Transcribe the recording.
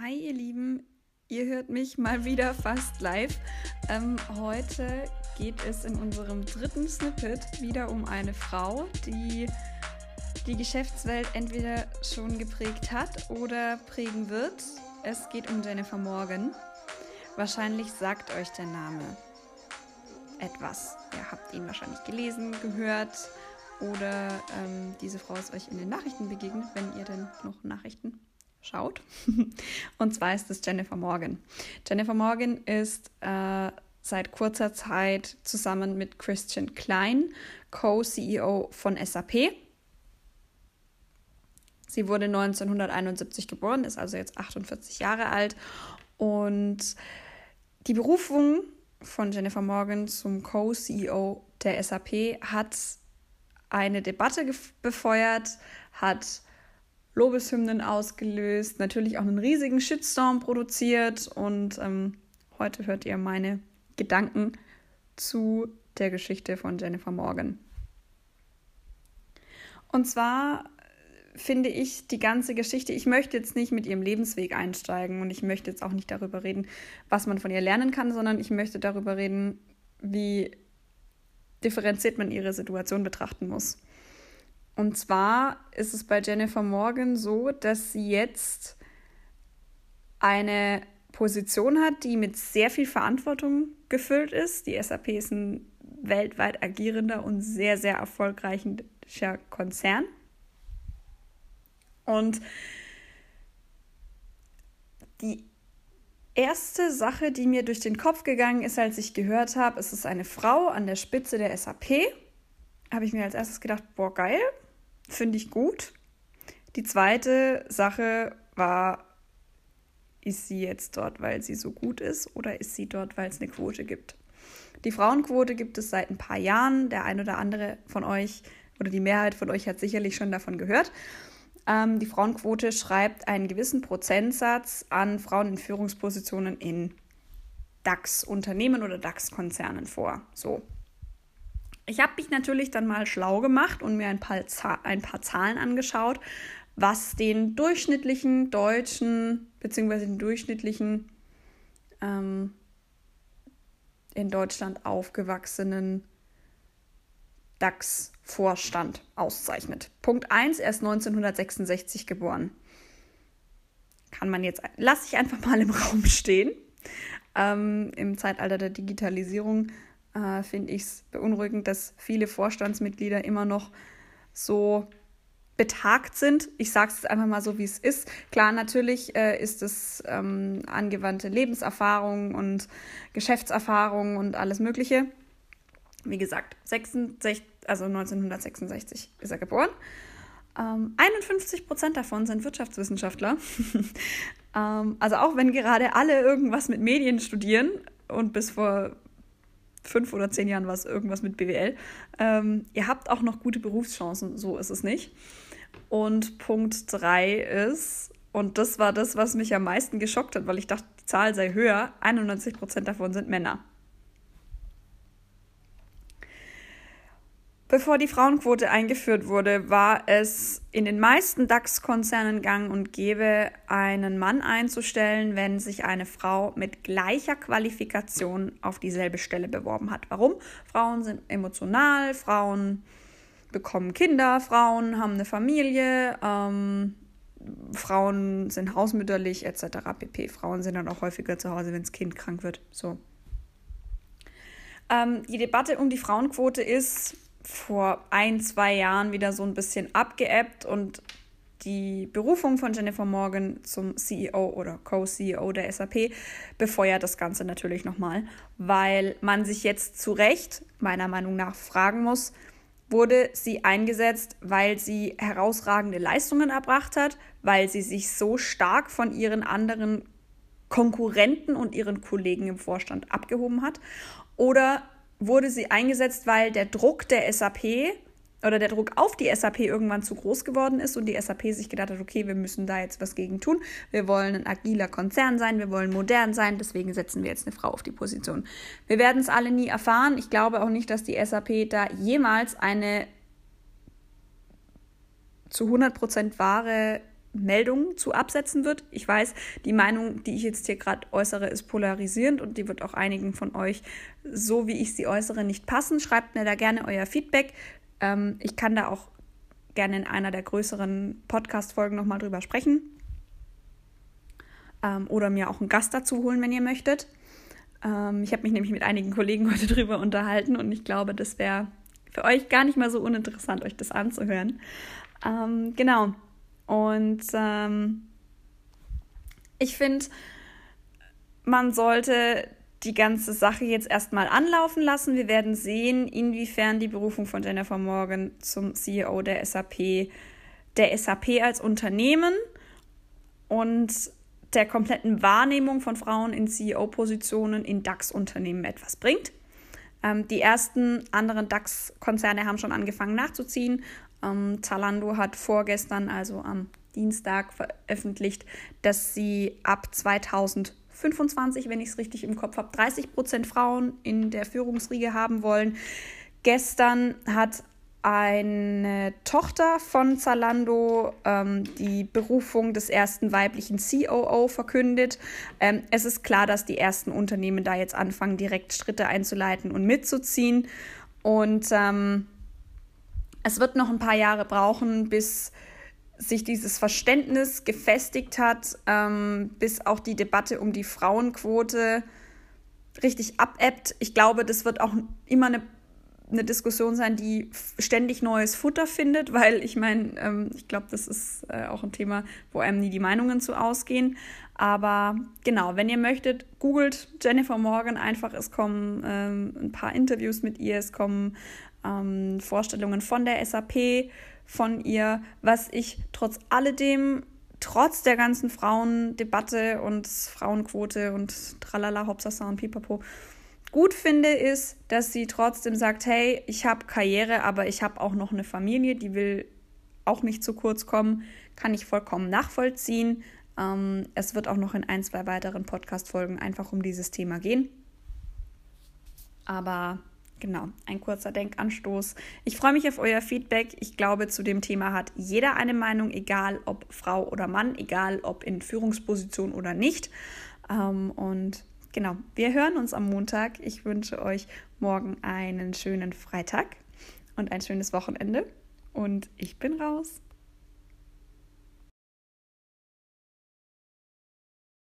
Hi ihr Lieben, ihr hört mich mal wieder fast live. Ähm, heute geht es in unserem dritten Snippet wieder um eine Frau, die die Geschäftswelt entweder schon geprägt hat oder prägen wird. Es geht um Jennifer Morgan. Wahrscheinlich sagt euch der Name etwas. Ihr habt ihn wahrscheinlich gelesen, gehört oder ähm, diese Frau ist euch in den Nachrichten begegnet, wenn ihr denn noch Nachrichten schaut. Und zwar ist es Jennifer Morgan. Jennifer Morgan ist äh, seit kurzer Zeit zusammen mit Christian Klein Co-CEO von SAP. Sie wurde 1971 geboren, ist also jetzt 48 Jahre alt. Und die Berufung von Jennifer Morgan zum Co-CEO der SAP hat eine Debatte befeuert, hat Lobeshymnen ausgelöst, natürlich auch einen riesigen Shitstorm produziert und ähm, heute hört ihr meine Gedanken zu der Geschichte von Jennifer Morgan. Und zwar finde ich die ganze Geschichte, ich möchte jetzt nicht mit ihrem Lebensweg einsteigen und ich möchte jetzt auch nicht darüber reden, was man von ihr lernen kann, sondern ich möchte darüber reden, wie differenziert man ihre Situation betrachten muss. Und zwar ist es bei Jennifer Morgan so, dass sie jetzt eine Position hat, die mit sehr viel Verantwortung gefüllt ist. Die SAP ist ein weltweit agierender und sehr, sehr erfolgreicher Konzern. Und die erste Sache, die mir durch den Kopf gegangen ist, als ich gehört habe, es ist eine Frau an der Spitze der SAP, habe ich mir als erstes gedacht, boah, geil, finde ich gut. Die zweite Sache war, ist sie jetzt dort, weil sie so gut ist oder ist sie dort, weil es eine Quote gibt? Die Frauenquote gibt es seit ein paar Jahren. Der ein oder andere von euch oder die Mehrheit von euch hat sicherlich schon davon gehört. Ähm, die Frauenquote schreibt einen gewissen Prozentsatz an Frauen in Führungspositionen in DAX-Unternehmen oder DAX-Konzernen vor. So, ich habe mich natürlich dann mal schlau gemacht und mir ein paar, ein paar Zahlen angeschaut, was den durchschnittlichen deutschen bzw. den durchschnittlichen ähm, in Deutschland aufgewachsenen DAX-Vorstand auszeichnet. Punkt 1, er ist 1966 geboren. Kann man jetzt, lasse ich einfach mal im Raum stehen. Ähm, Im Zeitalter der Digitalisierung äh, finde ich es beunruhigend, dass viele Vorstandsmitglieder immer noch so betagt sind. Ich sage es einfach mal so, wie es ist. Klar, natürlich äh, ist es ähm, angewandte Lebenserfahrung und Geschäftserfahrung und alles Mögliche. Wie gesagt, 66, also 1966 ist er geboren. Ähm, 51 Prozent davon sind Wirtschaftswissenschaftler. ähm, also auch wenn gerade alle irgendwas mit Medien studieren und bis vor fünf oder zehn Jahren war es irgendwas mit BWL. Ähm, ihr habt auch noch gute Berufschancen, so ist es nicht. Und Punkt drei ist, und das war das, was mich am meisten geschockt hat, weil ich dachte, die Zahl sei höher, 91 Prozent davon sind Männer. Bevor die Frauenquote eingeführt wurde, war es in den meisten DAX-Konzernen gang und gäbe, einen Mann einzustellen, wenn sich eine Frau mit gleicher Qualifikation auf dieselbe Stelle beworben hat. Warum? Frauen sind emotional, Frauen bekommen Kinder, Frauen haben eine Familie, ähm, Frauen sind hausmütterlich etc. pp. Frauen sind dann auch häufiger zu Hause, wenn das Kind krank wird. So. Ähm, die Debatte um die Frauenquote ist vor ein, zwei Jahren wieder so ein bisschen abgeebbt und die Berufung von Jennifer Morgan zum CEO oder Co-CEO der SAP befeuert das Ganze natürlich nochmal, weil man sich jetzt zu Recht, meiner Meinung nach, fragen muss, wurde sie eingesetzt, weil sie herausragende Leistungen erbracht hat, weil sie sich so stark von ihren anderen Konkurrenten und ihren Kollegen im Vorstand abgehoben hat? Oder wurde sie eingesetzt, weil der Druck der SAP oder der Druck auf die SAP irgendwann zu groß geworden ist und die SAP sich gedacht hat, okay, wir müssen da jetzt was gegen tun. Wir wollen ein agiler Konzern sein, wir wollen modern sein, deswegen setzen wir jetzt eine Frau auf die Position. Wir werden es alle nie erfahren. Ich glaube auch nicht, dass die SAP da jemals eine zu 100% wahre Meldungen zu absetzen wird. Ich weiß, die Meinung, die ich jetzt hier gerade äußere, ist polarisierend und die wird auch einigen von euch, so wie ich sie äußere, nicht passen. Schreibt mir da gerne euer Feedback. Ähm, ich kann da auch gerne in einer der größeren Podcast-Folgen nochmal drüber sprechen. Ähm, oder mir auch einen Gast dazu holen, wenn ihr möchtet. Ähm, ich habe mich nämlich mit einigen Kollegen heute drüber unterhalten und ich glaube, das wäre für euch gar nicht mal so uninteressant, euch das anzuhören. Ähm, genau. Und ähm, ich finde, man sollte die ganze Sache jetzt erstmal anlaufen lassen. Wir werden sehen, inwiefern die Berufung von Jennifer Morgan zum CEO der SAP, der SAP als Unternehmen und der kompletten Wahrnehmung von Frauen in CEO-Positionen in DAX-Unternehmen etwas bringt. Ähm, die ersten anderen DAX-Konzerne haben schon angefangen nachzuziehen. Ähm, Zalando hat vorgestern, also am Dienstag, veröffentlicht, dass sie ab 2025, wenn ich es richtig im Kopf habe, 30 Prozent Frauen in der Führungsriege haben wollen. Gestern hat eine Tochter von Zalando ähm, die Berufung des ersten weiblichen COO verkündet. Ähm, es ist klar, dass die ersten Unternehmen da jetzt anfangen, direkt Schritte einzuleiten und mitzuziehen. Und ähm, es wird noch ein paar Jahre brauchen, bis sich dieses Verständnis gefestigt hat, ähm, bis auch die Debatte um die Frauenquote richtig abebbt. Ich glaube, das wird auch immer eine eine Diskussion sein, die ständig neues Futter findet, weil ich meine, ähm, ich glaube, das ist äh, auch ein Thema, wo einem nie die Meinungen zu ausgehen. Aber genau, wenn ihr möchtet, googelt Jennifer Morgan einfach. Es kommen ähm, ein paar Interviews mit ihr, es kommen ähm, Vorstellungen von der SAP, von ihr, was ich trotz alledem trotz der ganzen Frauendebatte und Frauenquote und tralala, Hauptsache und pipapo gut finde, ist, dass sie trotzdem sagt, hey, ich habe Karriere, aber ich habe auch noch eine Familie, die will auch nicht zu kurz kommen, kann ich vollkommen nachvollziehen. Ähm, es wird auch noch in ein, zwei weiteren Podcast-Folgen einfach um dieses Thema gehen. Aber genau, ein kurzer Denkanstoß. Ich freue mich auf euer Feedback. Ich glaube, zu dem Thema hat jeder eine Meinung, egal ob Frau oder Mann, egal ob in Führungsposition oder nicht. Ähm, und genau, wir hören uns am Montag. Ich wünsche euch morgen einen schönen Freitag und ein schönes Wochenende. Und ich bin raus.